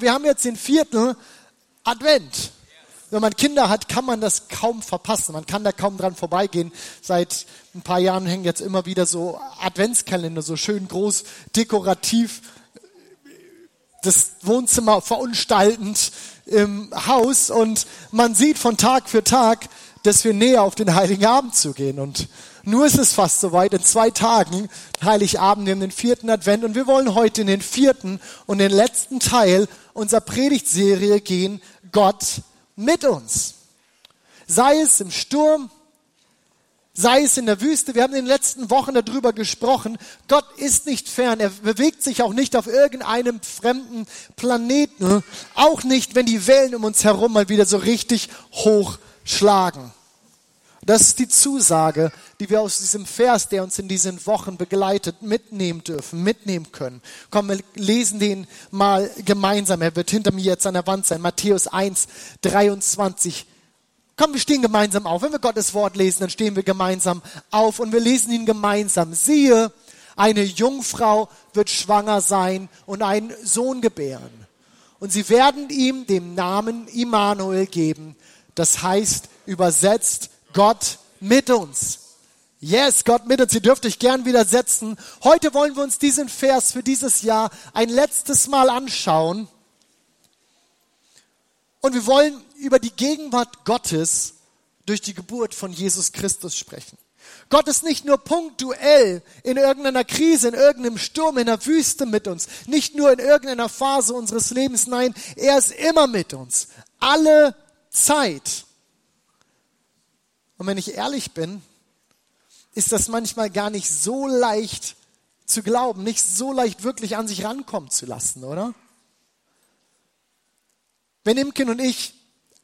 Wir haben jetzt den vierten Advent. Wenn man Kinder hat, kann man das kaum verpassen. Man kann da kaum dran vorbeigehen. Seit ein paar Jahren hängen jetzt immer wieder so Adventskalender, so schön groß, dekorativ, das Wohnzimmer verunstaltend im Haus. Und man sieht von Tag für Tag, dass wir näher auf den Heiligen Abend zu gehen. Und nur ist es fast soweit. In zwei Tagen, Heiligabend, wir haben den vierten Advent. Und wir wollen heute in den vierten und den letzten Teil unserer Predigtserie gehen. Gott mit uns. Sei es im Sturm, sei es in der Wüste. Wir haben in den letzten Wochen darüber gesprochen. Gott ist nicht fern. Er bewegt sich auch nicht auf irgendeinem fremden Planeten. Auch nicht, wenn die Wellen um uns herum mal wieder so richtig hoch schlagen. Das ist die Zusage, die wir aus diesem Vers, der uns in diesen Wochen begleitet, mitnehmen dürfen, mitnehmen können. Komm, wir lesen den mal gemeinsam. Er wird hinter mir jetzt an der Wand sein. Matthäus 1, 23. Komm, wir stehen gemeinsam auf. Wenn wir Gottes Wort lesen, dann stehen wir gemeinsam auf und wir lesen ihn gemeinsam. Siehe, eine Jungfrau wird schwanger sein und einen Sohn gebären. Und sie werden ihm den Namen Immanuel geben. Das heißt übersetzt Gott mit uns. Yes, Gott mit uns. Ihr dürft euch gern widersetzen. Heute wollen wir uns diesen Vers für dieses Jahr ein letztes Mal anschauen. Und wir wollen über die Gegenwart Gottes durch die Geburt von Jesus Christus sprechen. Gott ist nicht nur punktuell in irgendeiner Krise, in irgendeinem Sturm, in der Wüste mit uns, nicht nur in irgendeiner Phase unseres Lebens, nein, er ist immer mit uns. Alle Zeit. Und wenn ich ehrlich bin, ist das manchmal gar nicht so leicht zu glauben, nicht so leicht wirklich an sich rankommen zu lassen, oder? Wenn Imken und ich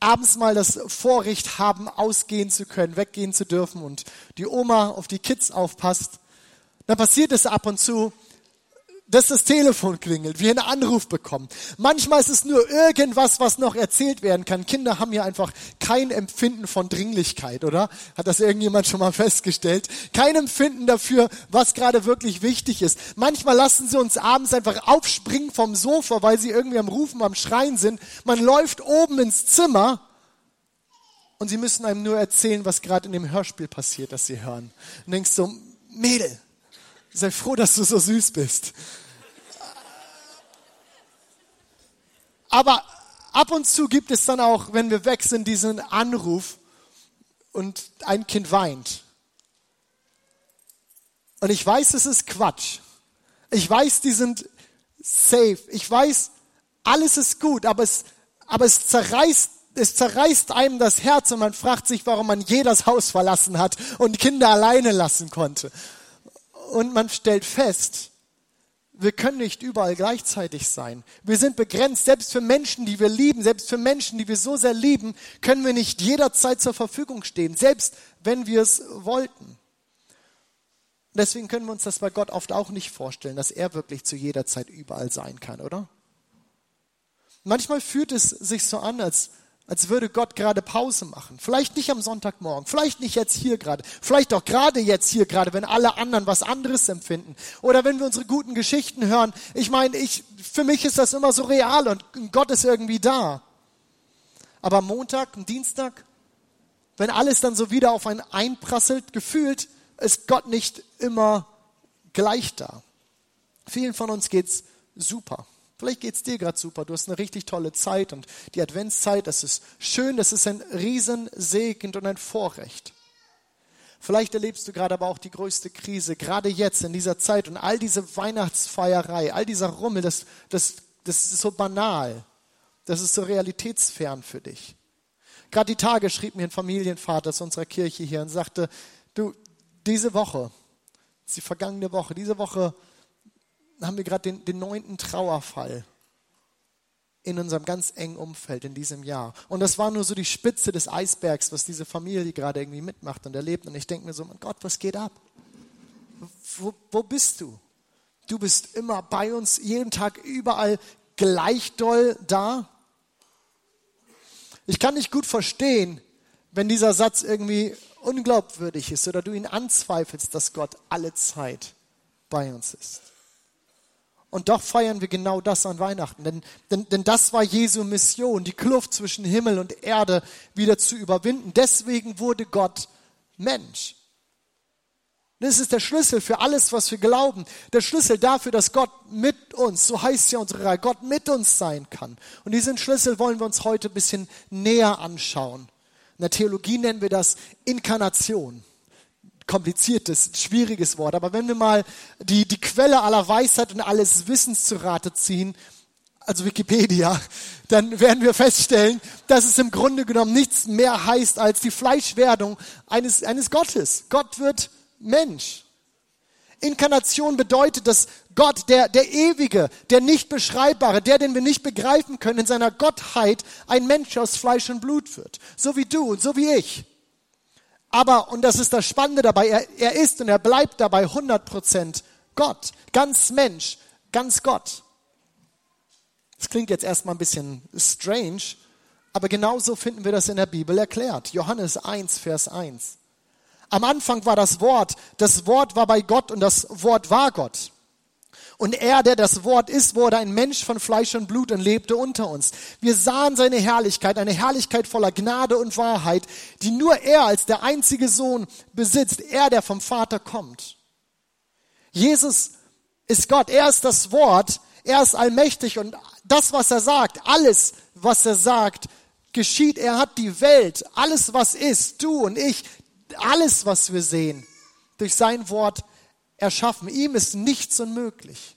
abends mal das Vorrecht haben, ausgehen zu können, weggehen zu dürfen und die Oma auf die Kids aufpasst, dann passiert es ab und zu, dass das Telefon klingelt, wir einen Anruf bekommen. Manchmal ist es nur irgendwas, was noch erzählt werden kann. Kinder haben ja einfach kein Empfinden von Dringlichkeit, oder? Hat das irgendjemand schon mal festgestellt? Kein Empfinden dafür, was gerade wirklich wichtig ist. Manchmal lassen sie uns abends einfach aufspringen vom Sofa, weil sie irgendwie am Rufen, am Schreien sind. Man läuft oben ins Zimmer und sie müssen einem nur erzählen, was gerade in dem Hörspiel passiert, das sie hören. Und denkst so, Mädel, Sei froh, dass du so süß bist. Aber ab und zu gibt es dann auch, wenn wir weg sind, diesen Anruf und ein Kind weint. Und ich weiß, es ist Quatsch. Ich weiß, die sind safe. Ich weiß, alles ist gut, aber es, aber es zerreißt es zerreißt einem das Herz und man fragt sich, warum man je das Haus verlassen hat und Kinder alleine lassen konnte und man stellt fest, wir können nicht überall gleichzeitig sein. Wir sind begrenzt. Selbst für Menschen, die wir lieben, selbst für Menschen, die wir so sehr lieben, können wir nicht jederzeit zur Verfügung stehen, selbst wenn wir es wollten. Deswegen können wir uns das bei Gott oft auch nicht vorstellen, dass er wirklich zu jeder Zeit überall sein kann, oder? Manchmal fühlt es sich so an, als als würde Gott gerade Pause machen. Vielleicht nicht am Sonntagmorgen, vielleicht nicht jetzt hier gerade, vielleicht auch gerade jetzt hier gerade, wenn alle anderen was anderes empfinden. Oder wenn wir unsere guten Geschichten hören. Ich meine, ich, für mich ist das immer so real und Gott ist irgendwie da. Aber Montag und Dienstag, wenn alles dann so wieder auf einen einprasselt, gefühlt, ist Gott nicht immer gleich da. Vielen von uns geht's super. Vielleicht geht es dir gerade super, du hast eine richtig tolle Zeit und die Adventszeit, das ist schön, das ist ein Riesensegen und ein Vorrecht. Vielleicht erlebst du gerade aber auch die größte Krise, gerade jetzt in dieser Zeit und all diese Weihnachtsfeierei, all dieser Rummel, das, das, das ist so banal, das ist so realitätsfern für dich. Gerade die Tage schrieb mir ein Familienvater aus unserer Kirche hier und sagte, du, diese Woche, die vergangene Woche, diese Woche haben wir gerade den, neunten Trauerfall in unserem ganz engen Umfeld in diesem Jahr. Und das war nur so die Spitze des Eisbergs, was diese Familie gerade irgendwie mitmacht und erlebt. Und ich denke mir so, mein Gott, was geht ab? Wo, wo bist du? Du bist immer bei uns, jeden Tag überall gleich doll da. Ich kann nicht gut verstehen, wenn dieser Satz irgendwie unglaubwürdig ist oder du ihn anzweifelst, dass Gott alle Zeit bei uns ist. Und doch feiern wir genau das an Weihnachten. Denn, denn, denn das war Jesu Mission, die Kluft zwischen Himmel und Erde wieder zu überwinden. Deswegen wurde Gott Mensch. Das ist der Schlüssel für alles, was wir glauben. Der Schlüssel dafür, dass Gott mit uns, so heißt ja unsere Reihe, Gott mit uns sein kann. Und diesen Schlüssel wollen wir uns heute ein bisschen näher anschauen. In der Theologie nennen wir das Inkarnation kompliziertes, schwieriges Wort. Aber wenn wir mal die, die Quelle aller Weisheit und alles Wissens zu Rate ziehen, also Wikipedia, dann werden wir feststellen, dass es im Grunde genommen nichts mehr heißt als die Fleischwerdung eines, eines Gottes. Gott wird Mensch. Inkarnation bedeutet, dass Gott, der, der Ewige, der nicht beschreibbare, der, den wir nicht begreifen können, in seiner Gottheit ein Mensch aus Fleisch und Blut wird. So wie du und so wie ich. Aber, und das ist das Spannende dabei, er, er ist und er bleibt dabei 100% Gott. Ganz Mensch, ganz Gott. Das klingt jetzt erstmal ein bisschen strange, aber genauso finden wir das in der Bibel erklärt. Johannes 1, Vers 1. Am Anfang war das Wort, das Wort war bei Gott und das Wort war Gott. Und er, der das Wort ist, wurde ein Mensch von Fleisch und Blut und lebte unter uns. Wir sahen seine Herrlichkeit, eine Herrlichkeit voller Gnade und Wahrheit, die nur er als der einzige Sohn besitzt, er, der vom Vater kommt. Jesus ist Gott, er ist das Wort, er ist allmächtig und das, was er sagt, alles, was er sagt, geschieht. Er hat die Welt, alles, was ist, du und ich, alles, was wir sehen, durch sein Wort erschaffen. Ihm ist nichts unmöglich.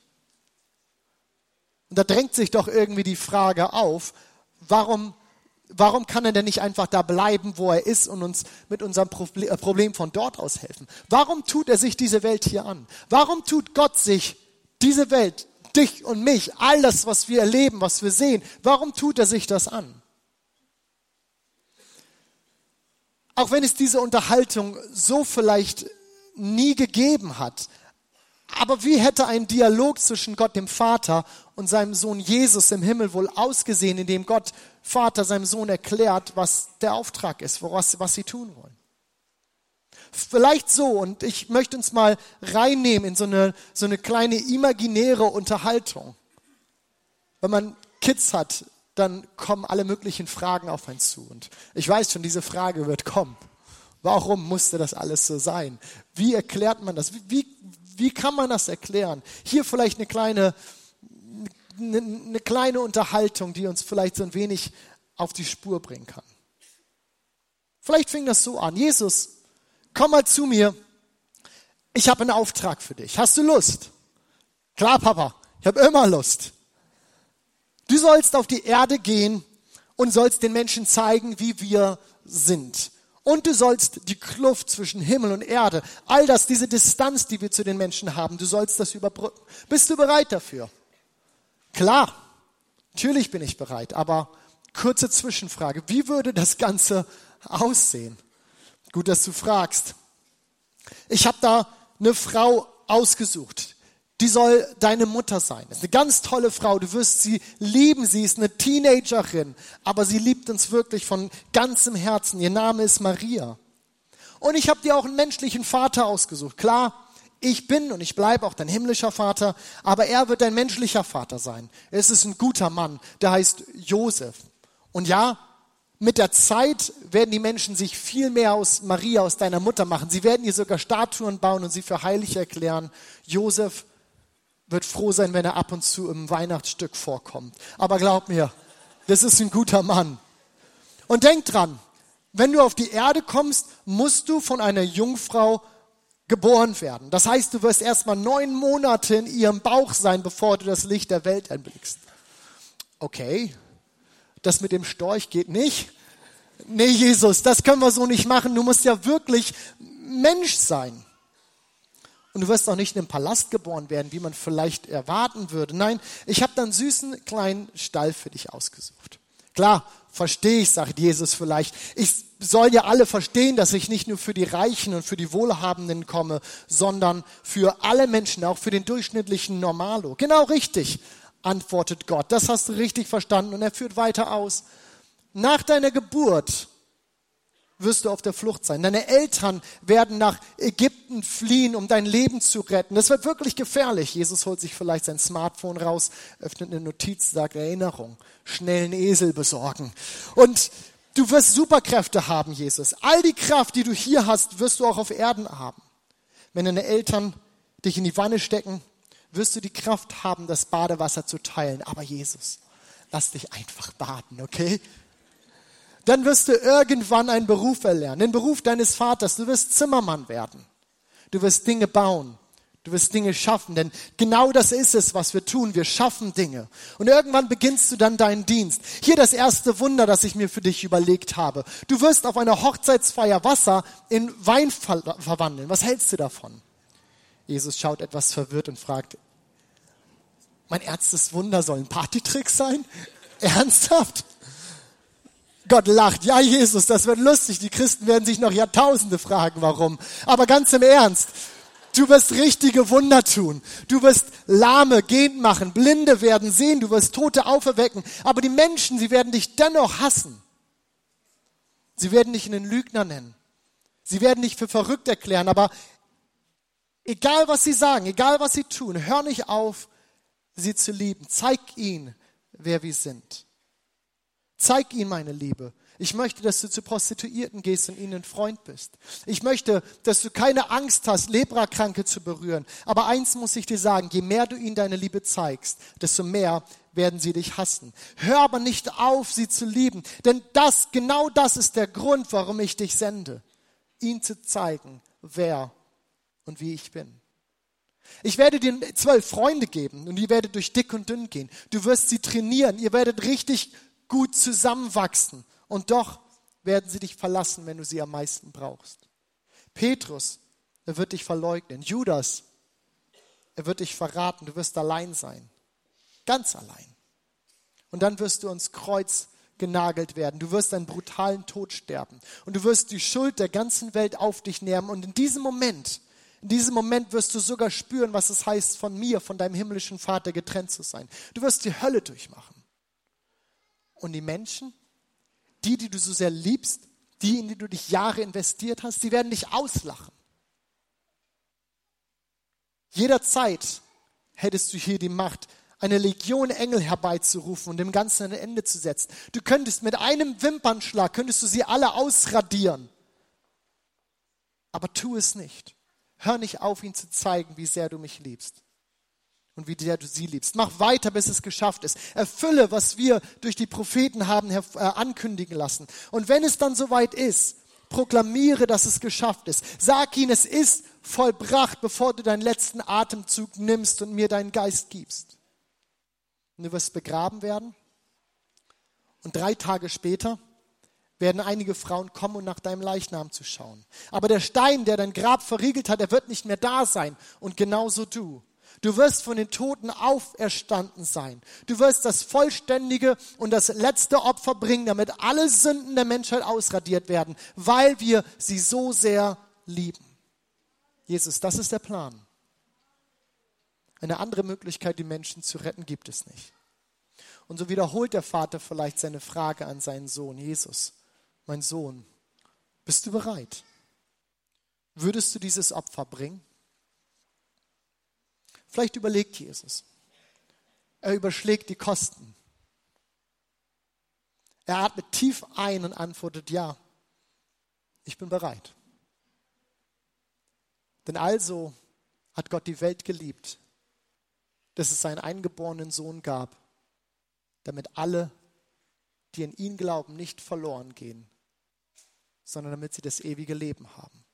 Und da drängt sich doch irgendwie die Frage auf, warum, warum kann er denn nicht einfach da bleiben, wo er ist und uns mit unserem äh, Problem von dort aus helfen? Warum tut er sich diese Welt hier an? Warum tut Gott sich diese Welt, dich und mich, all das, was wir erleben, was wir sehen, warum tut er sich das an? Auch wenn es diese Unterhaltung so vielleicht nie gegeben hat. Aber wie hätte ein Dialog zwischen Gott dem Vater und seinem Sohn Jesus im Himmel wohl ausgesehen, in dem Gott Vater seinem Sohn erklärt, was der Auftrag ist, was, was sie tun wollen? Vielleicht so, und ich möchte uns mal reinnehmen in so eine, so eine kleine imaginäre Unterhaltung. Wenn man Kids hat, dann kommen alle möglichen Fragen auf einen zu. Und ich weiß schon, diese Frage wird kommen. Warum musste das alles so sein? Wie erklärt man das? Wie, wie, kann man das erklären? Hier vielleicht eine kleine, eine, eine kleine Unterhaltung, die uns vielleicht so ein wenig auf die Spur bringen kann. Vielleicht fing das so an. Jesus, komm mal zu mir. Ich habe einen Auftrag für dich. Hast du Lust? Klar, Papa. Ich habe immer Lust. Du sollst auf die Erde gehen und sollst den Menschen zeigen, wie wir sind. Und du sollst die Kluft zwischen Himmel und Erde, all das, diese Distanz, die wir zu den Menschen haben, du sollst das überbrücken. Bist du bereit dafür? Klar, natürlich bin ich bereit, aber kurze Zwischenfrage. Wie würde das Ganze aussehen? Gut, dass du fragst. Ich habe da eine Frau ausgesucht die soll deine Mutter sein. Das ist eine ganz tolle Frau. Du wirst sie lieben. Sie ist eine Teenagerin, aber sie liebt uns wirklich von ganzem Herzen. Ihr Name ist Maria. Und ich habe dir auch einen menschlichen Vater ausgesucht. Klar, ich bin und ich bleibe auch dein himmlischer Vater, aber er wird dein menschlicher Vater sein. Es ist ein guter Mann, der heißt Josef. Und ja, mit der Zeit werden die Menschen sich viel mehr aus Maria, aus deiner Mutter machen. Sie werden ihr sogar Statuen bauen und sie für heilig erklären. Josef wird froh sein, wenn er ab und zu im Weihnachtsstück vorkommt. Aber glaub mir, das ist ein guter Mann. Und denk dran, wenn du auf die Erde kommst, musst du von einer Jungfrau geboren werden. Das heißt, du wirst erstmal neun Monate in ihrem Bauch sein, bevor du das Licht der Welt erblickst. Okay, das mit dem Storch geht nicht. Nee, Jesus, das können wir so nicht machen. Du musst ja wirklich Mensch sein. Und du wirst auch nicht in einem Palast geboren werden, wie man vielleicht erwarten würde. Nein, ich habe da einen süßen kleinen Stall für dich ausgesucht. Klar, verstehe ich, sagt Jesus vielleicht. Ich soll ja alle verstehen, dass ich nicht nur für die Reichen und für die Wohlhabenden komme, sondern für alle Menschen, auch für den durchschnittlichen Normalo. Genau richtig, antwortet Gott. Das hast du richtig verstanden. Und er führt weiter aus. Nach deiner Geburt wirst du auf der Flucht sein. Deine Eltern werden nach Ägypten fliehen, um dein Leben zu retten. Das wird wirklich gefährlich. Jesus holt sich vielleicht sein Smartphone raus, öffnet eine Notiz, sagt Erinnerung, schnell einen Esel besorgen. Und du wirst Superkräfte haben, Jesus. All die Kraft, die du hier hast, wirst du auch auf Erden haben. Wenn deine Eltern dich in die Wanne stecken, wirst du die Kraft haben, das Badewasser zu teilen. Aber Jesus, lass dich einfach baden, okay? Dann wirst du irgendwann einen Beruf erlernen, den Beruf deines Vaters. Du wirst Zimmermann werden. Du wirst Dinge bauen. Du wirst Dinge schaffen, denn genau das ist es, was wir tun. Wir schaffen Dinge. Und irgendwann beginnst du dann deinen Dienst. Hier das erste Wunder, das ich mir für dich überlegt habe. Du wirst auf einer Hochzeitsfeier Wasser in Wein ver verwandeln. Was hältst du davon? Jesus schaut etwas verwirrt und fragt, mein erstes Wunder soll ein Partytrick sein? Ernsthaft? Gott lacht. Ja, Jesus, das wird lustig. Die Christen werden sich noch Jahrtausende fragen, warum. Aber ganz im Ernst. Du wirst richtige Wunder tun. Du wirst Lahme gehend machen, Blinde werden sehen, du wirst Tote auferwecken. Aber die Menschen, sie werden dich dennoch hassen. Sie werden dich einen Lügner nennen. Sie werden dich für verrückt erklären. Aber egal was sie sagen, egal was sie tun, hör nicht auf, sie zu lieben. Zeig ihnen, wer wir sind. Zeig ihnen meine Liebe. Ich möchte, dass du zu Prostituierten gehst und ihnen Freund bist. Ich möchte, dass du keine Angst hast, Leprakranke zu berühren. Aber eins muss ich dir sagen, je mehr du ihnen deine Liebe zeigst, desto mehr werden sie dich hassen. Hör aber nicht auf, sie zu lieben, denn das, genau das ist der Grund, warum ich dich sende. Ihnen zu zeigen, wer und wie ich bin. Ich werde dir zwölf Freunde geben und ihr werdet durch dick und dünn gehen. Du wirst sie trainieren. Ihr werdet richtig gut zusammenwachsen. Und doch werden sie dich verlassen, wenn du sie am meisten brauchst. Petrus, er wird dich verleugnen. Judas, er wird dich verraten. Du wirst allein sein. Ganz allein. Und dann wirst du ans Kreuz genagelt werden. Du wirst einen brutalen Tod sterben. Und du wirst die Schuld der ganzen Welt auf dich nehmen. Und in diesem Moment, in diesem Moment wirst du sogar spüren, was es heißt, von mir, von deinem himmlischen Vater getrennt zu sein. Du wirst die Hölle durchmachen. Und die Menschen, die, die du so sehr liebst, die, in die du dich Jahre investiert hast, die werden dich auslachen. Jederzeit hättest du hier die Macht, eine Legion Engel herbeizurufen und dem Ganzen ein Ende zu setzen. Du könntest mit einem Wimpernschlag, könntest du sie alle ausradieren. Aber tu es nicht. Hör nicht auf, ihn zu zeigen, wie sehr du mich liebst und wie sehr du sie liebst. Mach weiter, bis es geschafft ist. Erfülle, was wir durch die Propheten haben äh, ankündigen lassen. Und wenn es dann soweit ist, proklamiere, dass es geschafft ist. Sag ihnen, es ist vollbracht, bevor du deinen letzten Atemzug nimmst und mir deinen Geist gibst. Und du wirst begraben werden. Und drei Tage später werden einige Frauen kommen, um nach deinem Leichnam zu schauen. Aber der Stein, der dein Grab verriegelt hat, der wird nicht mehr da sein. Und genauso du. Du wirst von den Toten auferstanden sein. Du wirst das vollständige und das letzte Opfer bringen, damit alle Sünden der Menschheit ausradiert werden, weil wir sie so sehr lieben. Jesus, das ist der Plan. Eine andere Möglichkeit, die Menschen zu retten, gibt es nicht. Und so wiederholt der Vater vielleicht seine Frage an seinen Sohn, Jesus, mein Sohn, bist du bereit? Würdest du dieses Opfer bringen? Vielleicht überlegt Jesus. Er überschlägt die Kosten. Er atmet tief ein und antwortet, ja, ich bin bereit. Denn also hat Gott die Welt geliebt, dass es seinen eingeborenen Sohn gab, damit alle, die in ihn glauben, nicht verloren gehen, sondern damit sie das ewige Leben haben.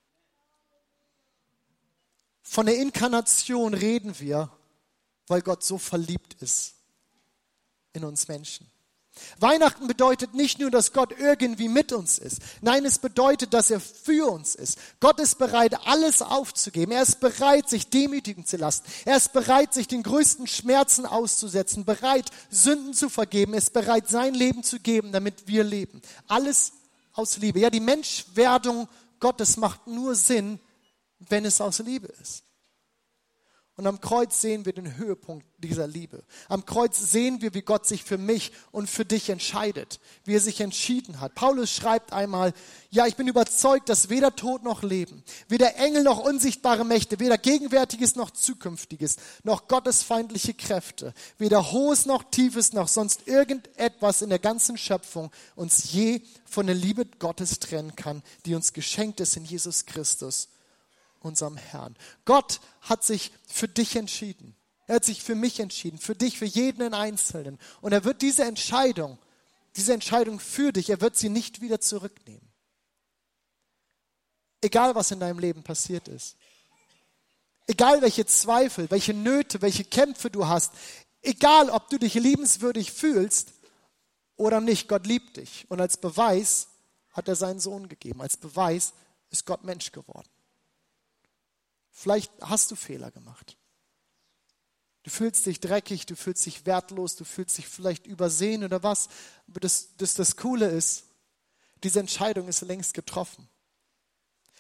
Von der Inkarnation reden wir, weil Gott so verliebt ist in uns Menschen. Weihnachten bedeutet nicht nur, dass Gott irgendwie mit uns ist. Nein, es bedeutet, dass er für uns ist. Gott ist bereit, alles aufzugeben. Er ist bereit, sich demütigen zu lassen. Er ist bereit, sich den größten Schmerzen auszusetzen, bereit, Sünden zu vergeben. Er ist bereit, sein Leben zu geben, damit wir leben. Alles aus Liebe. Ja, die Menschwerdung Gottes macht nur Sinn, wenn es aus Liebe ist. Und am Kreuz sehen wir den Höhepunkt dieser Liebe. Am Kreuz sehen wir, wie Gott sich für mich und für dich entscheidet, wie er sich entschieden hat. Paulus schreibt einmal, ja, ich bin überzeugt, dass weder Tod noch Leben, weder Engel noch unsichtbare Mächte, weder Gegenwärtiges noch Zukünftiges, noch gottesfeindliche Kräfte, weder Hohes noch Tiefes noch sonst irgendetwas in der ganzen Schöpfung uns je von der Liebe Gottes trennen kann, die uns geschenkt ist in Jesus Christus unserem Herrn. Gott hat sich für dich entschieden. Er hat sich für mich entschieden, für dich, für jeden Einzelnen. Und er wird diese Entscheidung, diese Entscheidung für dich, er wird sie nicht wieder zurücknehmen. Egal, was in deinem Leben passiert ist. Egal, welche Zweifel, welche Nöte, welche Kämpfe du hast. Egal, ob du dich liebenswürdig fühlst oder nicht, Gott liebt dich. Und als Beweis hat er seinen Sohn gegeben. Als Beweis ist Gott Mensch geworden. Vielleicht hast du Fehler gemacht. Du fühlst dich dreckig, du fühlst dich wertlos, du fühlst dich vielleicht übersehen oder was. Aber das, das, das Coole ist, diese Entscheidung ist längst getroffen.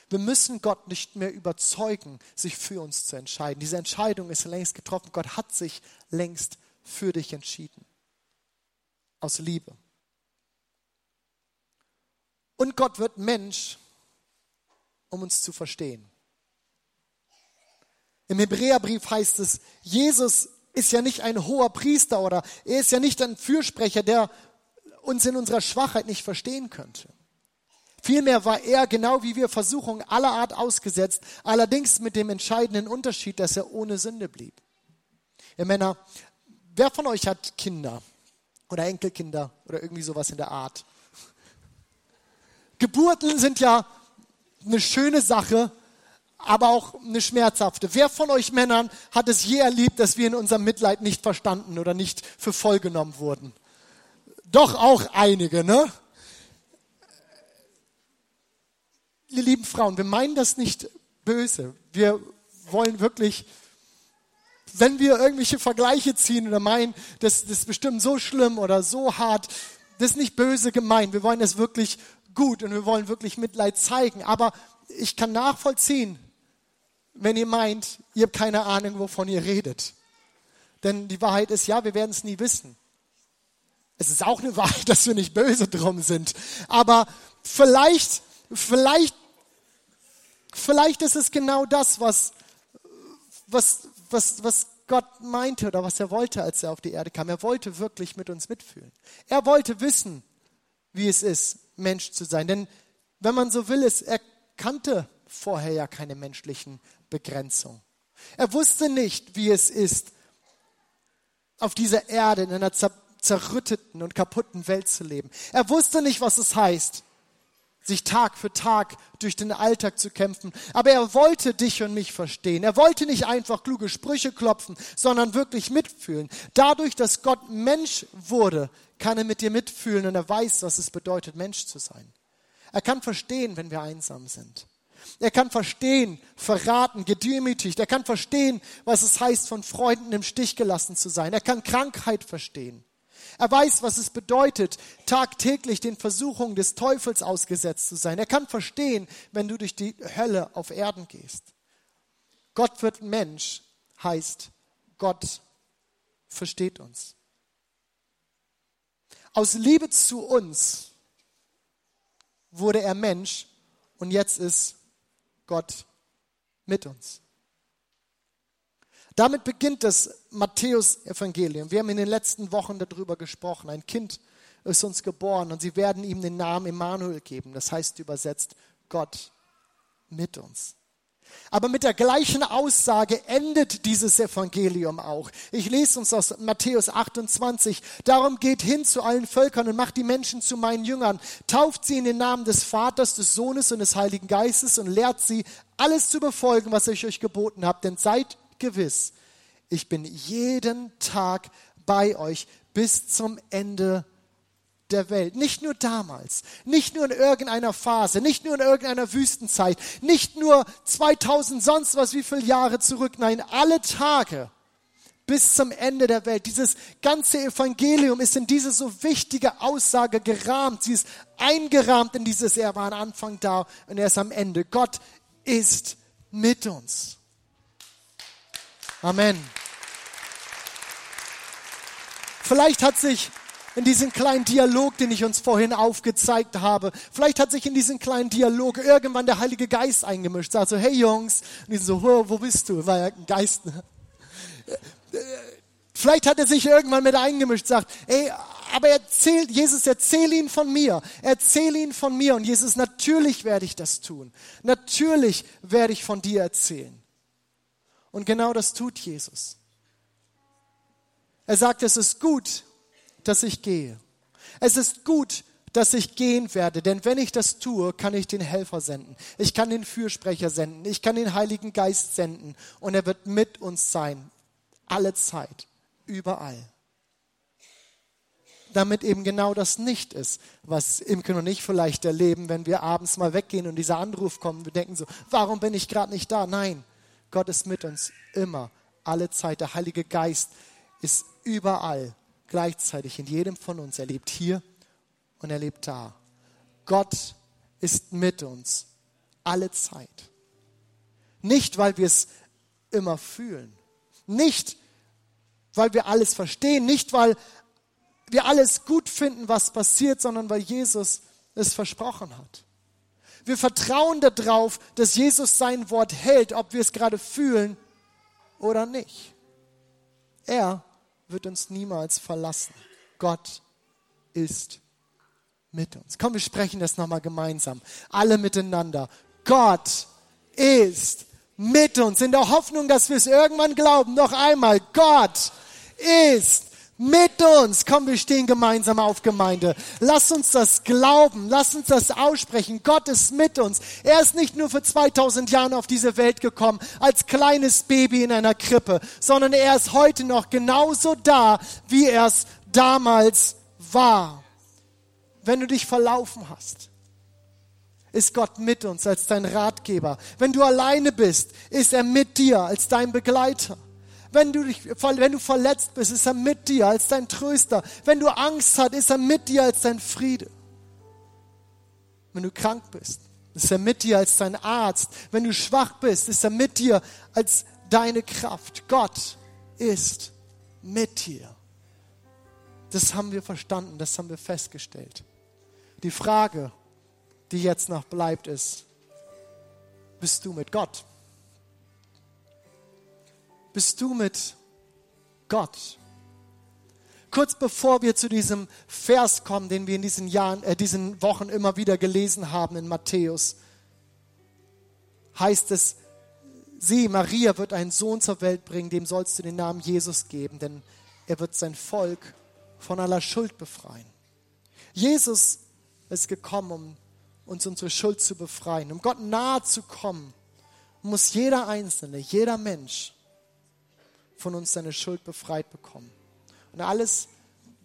Wir müssen Gott nicht mehr überzeugen, sich für uns zu entscheiden. Diese Entscheidung ist längst getroffen. Gott hat sich längst für dich entschieden. Aus Liebe. Und Gott wird Mensch, um uns zu verstehen. Im Hebräerbrief heißt es, Jesus ist ja nicht ein hoher Priester oder er ist ja nicht ein Fürsprecher, der uns in unserer Schwachheit nicht verstehen könnte. Vielmehr war er genau wie wir Versuchungen aller Art ausgesetzt, allerdings mit dem entscheidenden Unterschied, dass er ohne Sünde blieb. Ihr Männer, wer von euch hat Kinder oder Enkelkinder oder irgendwie sowas in der Art? Geburten sind ja eine schöne Sache, aber auch eine schmerzhafte. Wer von euch Männern hat es je erlebt, dass wir in unserem Mitleid nicht verstanden oder nicht für voll genommen wurden? Doch auch einige, ne? Ihr lieben Frauen, wir meinen das nicht böse. Wir wollen wirklich, wenn wir irgendwelche Vergleiche ziehen oder meinen, das, das ist bestimmt so schlimm oder so hart, das ist nicht böse gemeint. Wir wollen es wirklich gut und wir wollen wirklich Mitleid zeigen. Aber ich kann nachvollziehen, wenn ihr meint, ihr habt keine Ahnung, wovon ihr redet. Denn die Wahrheit ist, ja, wir werden es nie wissen. Es ist auch eine Wahrheit, dass wir nicht böse drum sind. Aber vielleicht, vielleicht, vielleicht ist es genau das, was, was, was, was Gott meinte oder was er wollte, als er auf die Erde kam. Er wollte wirklich mit uns mitfühlen. Er wollte wissen, wie es ist, Mensch zu sein. Denn wenn man so will, ist, er kannte vorher ja keine menschlichen Begrenzung. Er wusste nicht, wie es ist, auf dieser Erde in einer zerrütteten und kaputten Welt zu leben. Er wusste nicht, was es heißt, sich Tag für Tag durch den Alltag zu kämpfen. Aber er wollte dich und mich verstehen. Er wollte nicht einfach kluge Sprüche klopfen, sondern wirklich mitfühlen. Dadurch, dass Gott Mensch wurde, kann er mit dir mitfühlen und er weiß, was es bedeutet, Mensch zu sein. Er kann verstehen, wenn wir einsam sind. Er kann verstehen, verraten, gedemütigt. Er kann verstehen, was es heißt, von Freunden im Stich gelassen zu sein. Er kann Krankheit verstehen. Er weiß, was es bedeutet, tagtäglich den Versuchungen des Teufels ausgesetzt zu sein. Er kann verstehen, wenn du durch die Hölle auf Erden gehst. Gott wird Mensch heißt, Gott versteht uns. Aus Liebe zu uns wurde er Mensch und jetzt ist Gott mit uns. Damit beginnt das Matthäus-Evangelium. Wir haben in den letzten Wochen darüber gesprochen. Ein Kind ist uns geboren und sie werden ihm den Namen Emmanuel geben. Das heißt übersetzt Gott mit uns. Aber mit der gleichen Aussage endet dieses Evangelium auch. Ich lese uns aus Matthäus 28. Darum geht hin zu allen Völkern und macht die Menschen zu meinen Jüngern. Tauft sie in den Namen des Vaters, des Sohnes und des Heiligen Geistes und lehrt sie, alles zu befolgen, was ich euch geboten habe. Denn seid gewiss, ich bin jeden Tag bei euch bis zum Ende der Welt. Nicht nur damals, nicht nur in irgendeiner Phase, nicht nur in irgendeiner Wüstenzeit, nicht nur 2000 sonst was wie viele Jahre zurück, nein, alle Tage bis zum Ende der Welt. Dieses ganze Evangelium ist in diese so wichtige Aussage gerahmt. Sie ist eingerahmt in dieses, er war am Anfang da und er ist am Ende. Gott ist mit uns. Amen. Vielleicht hat sich in diesem kleinen Dialog, den ich uns vorhin aufgezeigt habe, vielleicht hat sich in diesem kleinen Dialog irgendwann der Heilige Geist eingemischt. Sagt so, hey Jungs, und die so, wo, bist du? War ja ein Geist. Vielleicht hat er sich irgendwann mit eingemischt, sagt, ey, aber erzählt, Jesus, erzähl ihn von mir. Erzähl ihn von mir. Und Jesus, natürlich werde ich das tun. Natürlich werde ich von dir erzählen. Und genau das tut Jesus. Er sagt, es ist gut, dass ich gehe. Es ist gut, dass ich gehen werde, denn wenn ich das tue, kann ich den Helfer senden. Ich kann den Fürsprecher senden. Ich kann den Heiligen Geist senden. Und er wird mit uns sein. Alle Zeit. Überall. Damit eben genau das nicht ist, was Imken und ich vielleicht erleben, wenn wir abends mal weggehen und dieser Anruf kommt. Wir denken so, warum bin ich gerade nicht da? Nein, Gott ist mit uns immer, alle Zeit. Der Heilige Geist ist überall gleichzeitig in jedem von uns. Er lebt hier und er lebt da. Gott ist mit uns alle Zeit. Nicht, weil wir es immer fühlen. Nicht, weil wir alles verstehen. Nicht, weil wir alles gut finden, was passiert, sondern weil Jesus es versprochen hat. Wir vertrauen darauf, dass Jesus sein Wort hält, ob wir es gerade fühlen oder nicht. Er wird uns niemals verlassen. Gott ist mit uns. Komm, wir sprechen das nochmal gemeinsam. Alle miteinander. Gott ist mit uns. In der Hoffnung, dass wir es irgendwann glauben. Noch einmal. Gott ist mit uns. Komm, wir stehen gemeinsam auf Gemeinde. Lass uns das glauben. Lass uns das aussprechen. Gott ist mit uns. Er ist nicht nur für 2000 Jahre auf diese Welt gekommen als kleines Baby in einer Krippe, sondern er ist heute noch genauso da, wie er es damals war. Wenn du dich verlaufen hast, ist Gott mit uns als dein Ratgeber. Wenn du alleine bist, ist er mit dir als dein Begleiter. Wenn du, dich, wenn du verletzt bist, ist er mit dir als dein Tröster. Wenn du Angst hast, ist er mit dir als dein Friede. Wenn du krank bist, ist er mit dir als dein Arzt. Wenn du schwach bist, ist er mit dir als deine Kraft. Gott ist mit dir. Das haben wir verstanden, das haben wir festgestellt. Die Frage, die jetzt noch bleibt, ist, bist du mit Gott? Bist du mit Gott? Kurz bevor wir zu diesem Vers kommen, den wir in diesen Jahren, äh, diesen Wochen immer wieder gelesen haben in Matthäus, heißt es, sie, Maria, wird einen Sohn zur Welt bringen, dem sollst du den Namen Jesus geben, denn er wird sein Volk von aller Schuld befreien. Jesus ist gekommen, um uns unsere Schuld zu befreien. Um Gott nahe zu kommen, muss jeder Einzelne, jeder Mensch von uns seine Schuld befreit bekommen. Und alles,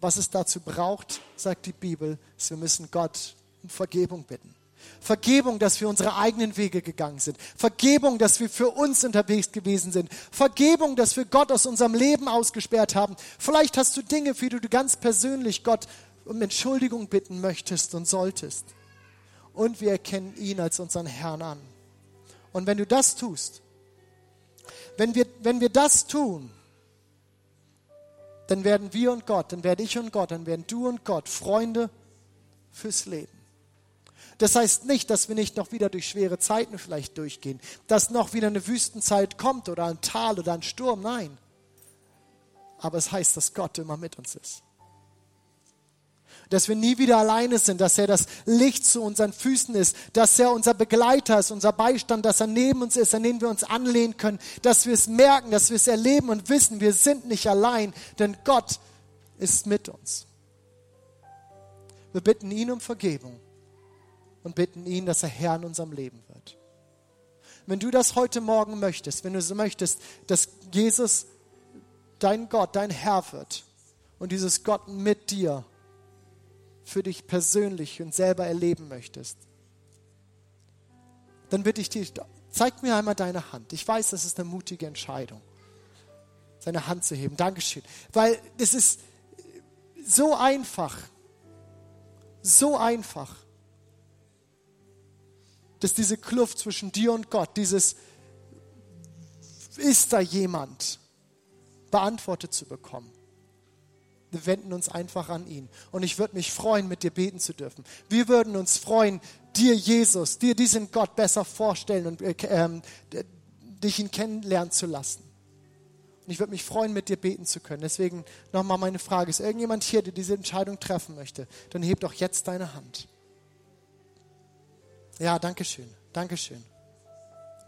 was es dazu braucht, sagt die Bibel, ist, wir müssen Gott um Vergebung bitten. Vergebung, dass wir unsere eigenen Wege gegangen sind. Vergebung, dass wir für uns unterwegs gewesen sind. Vergebung, dass wir Gott aus unserem Leben ausgesperrt haben. Vielleicht hast du Dinge, für die du ganz persönlich Gott um Entschuldigung bitten möchtest und solltest. Und wir erkennen ihn als unseren Herrn an. Und wenn du das tust, wenn wir, wenn wir das tun, dann werden wir und Gott, dann werde ich und Gott, dann werden du und Gott Freunde fürs Leben. Das heißt nicht, dass wir nicht noch wieder durch schwere Zeiten vielleicht durchgehen, dass noch wieder eine Wüstenzeit kommt oder ein Tal oder ein Sturm. Nein. Aber es heißt, dass Gott immer mit uns ist dass wir nie wieder alleine sind, dass er das Licht zu unseren Füßen ist, dass er unser Begleiter ist, unser Beistand, dass er neben uns ist, an den wir uns anlehnen können, dass wir es merken, dass wir es erleben und wissen, wir sind nicht allein, denn Gott ist mit uns. Wir bitten ihn um Vergebung und bitten ihn, dass er Herr in unserem Leben wird. Wenn du das heute Morgen möchtest, wenn du so möchtest, dass Jesus dein Gott, dein Herr wird und dieses Gott mit dir für dich persönlich und selber erleben möchtest, dann bitte ich dich, zeig mir einmal deine Hand. Ich weiß, das ist eine mutige Entscheidung, seine Hand zu heben. Dankeschön. Weil es ist so einfach, so einfach, dass diese Kluft zwischen dir und Gott, dieses, ist da jemand, beantwortet zu bekommen. Wir wenden uns einfach an ihn. Und ich würde mich freuen, mit dir beten zu dürfen. Wir würden uns freuen, dir Jesus, dir diesen Gott besser vorstellen und äh, ähm, dich ihn kennenlernen zu lassen. Und ich würde mich freuen, mit dir beten zu können. Deswegen nochmal meine Frage, ist irgendjemand hier, der diese Entscheidung treffen möchte? Dann heb doch jetzt deine Hand. Ja, danke schön, danke schön.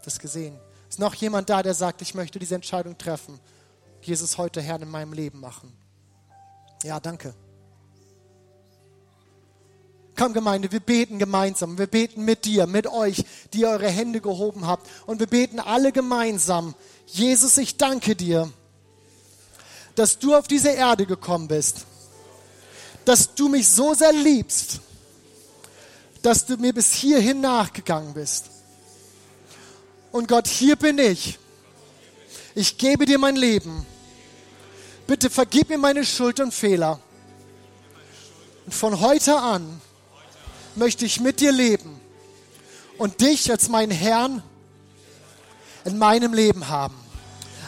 Das gesehen. Ist noch jemand da, der sagt, ich möchte diese Entscheidung treffen? Jesus heute Herr in meinem Leben machen. Ja, danke. Komm Gemeinde, wir beten gemeinsam. Wir beten mit dir, mit euch, die eure Hände gehoben habt. Und wir beten alle gemeinsam. Jesus, ich danke dir, dass du auf diese Erde gekommen bist. Dass du mich so sehr liebst, dass du mir bis hierhin nachgegangen bist. Und Gott, hier bin ich. Ich gebe dir mein Leben. Bitte vergib mir meine Schuld und Fehler. Und von heute an möchte ich mit dir leben und dich als meinen Herrn in meinem Leben haben.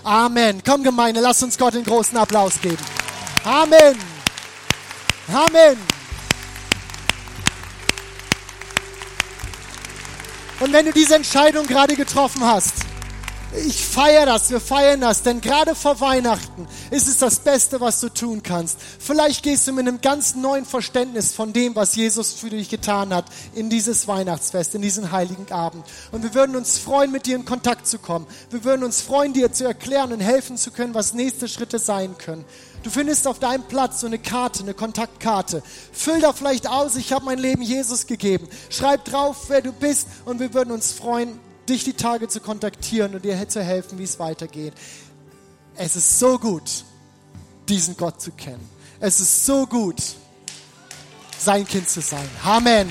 Amen. Komm Gemeinde, lass uns Gott einen großen Applaus geben. Amen. Amen. Und wenn du diese Entscheidung gerade getroffen hast, ich feiere das, wir feiern das, denn gerade vor Weihnachten ist es das Beste, was du tun kannst. Vielleicht gehst du mit einem ganz neuen Verständnis von dem, was Jesus für dich getan hat, in dieses Weihnachtsfest, in diesen heiligen Abend. Und wir würden uns freuen, mit dir in Kontakt zu kommen. Wir würden uns freuen, dir zu erklären und helfen zu können, was nächste Schritte sein können. Du findest auf deinem Platz so eine Karte, eine Kontaktkarte. Füll da vielleicht aus, ich habe mein Leben Jesus gegeben. Schreib drauf, wer du bist und wir würden uns freuen, dich die Tage zu kontaktieren und dir zu helfen, wie es weitergeht. Es ist so gut, diesen Gott zu kennen. Es ist so gut, sein Kind zu sein. Amen.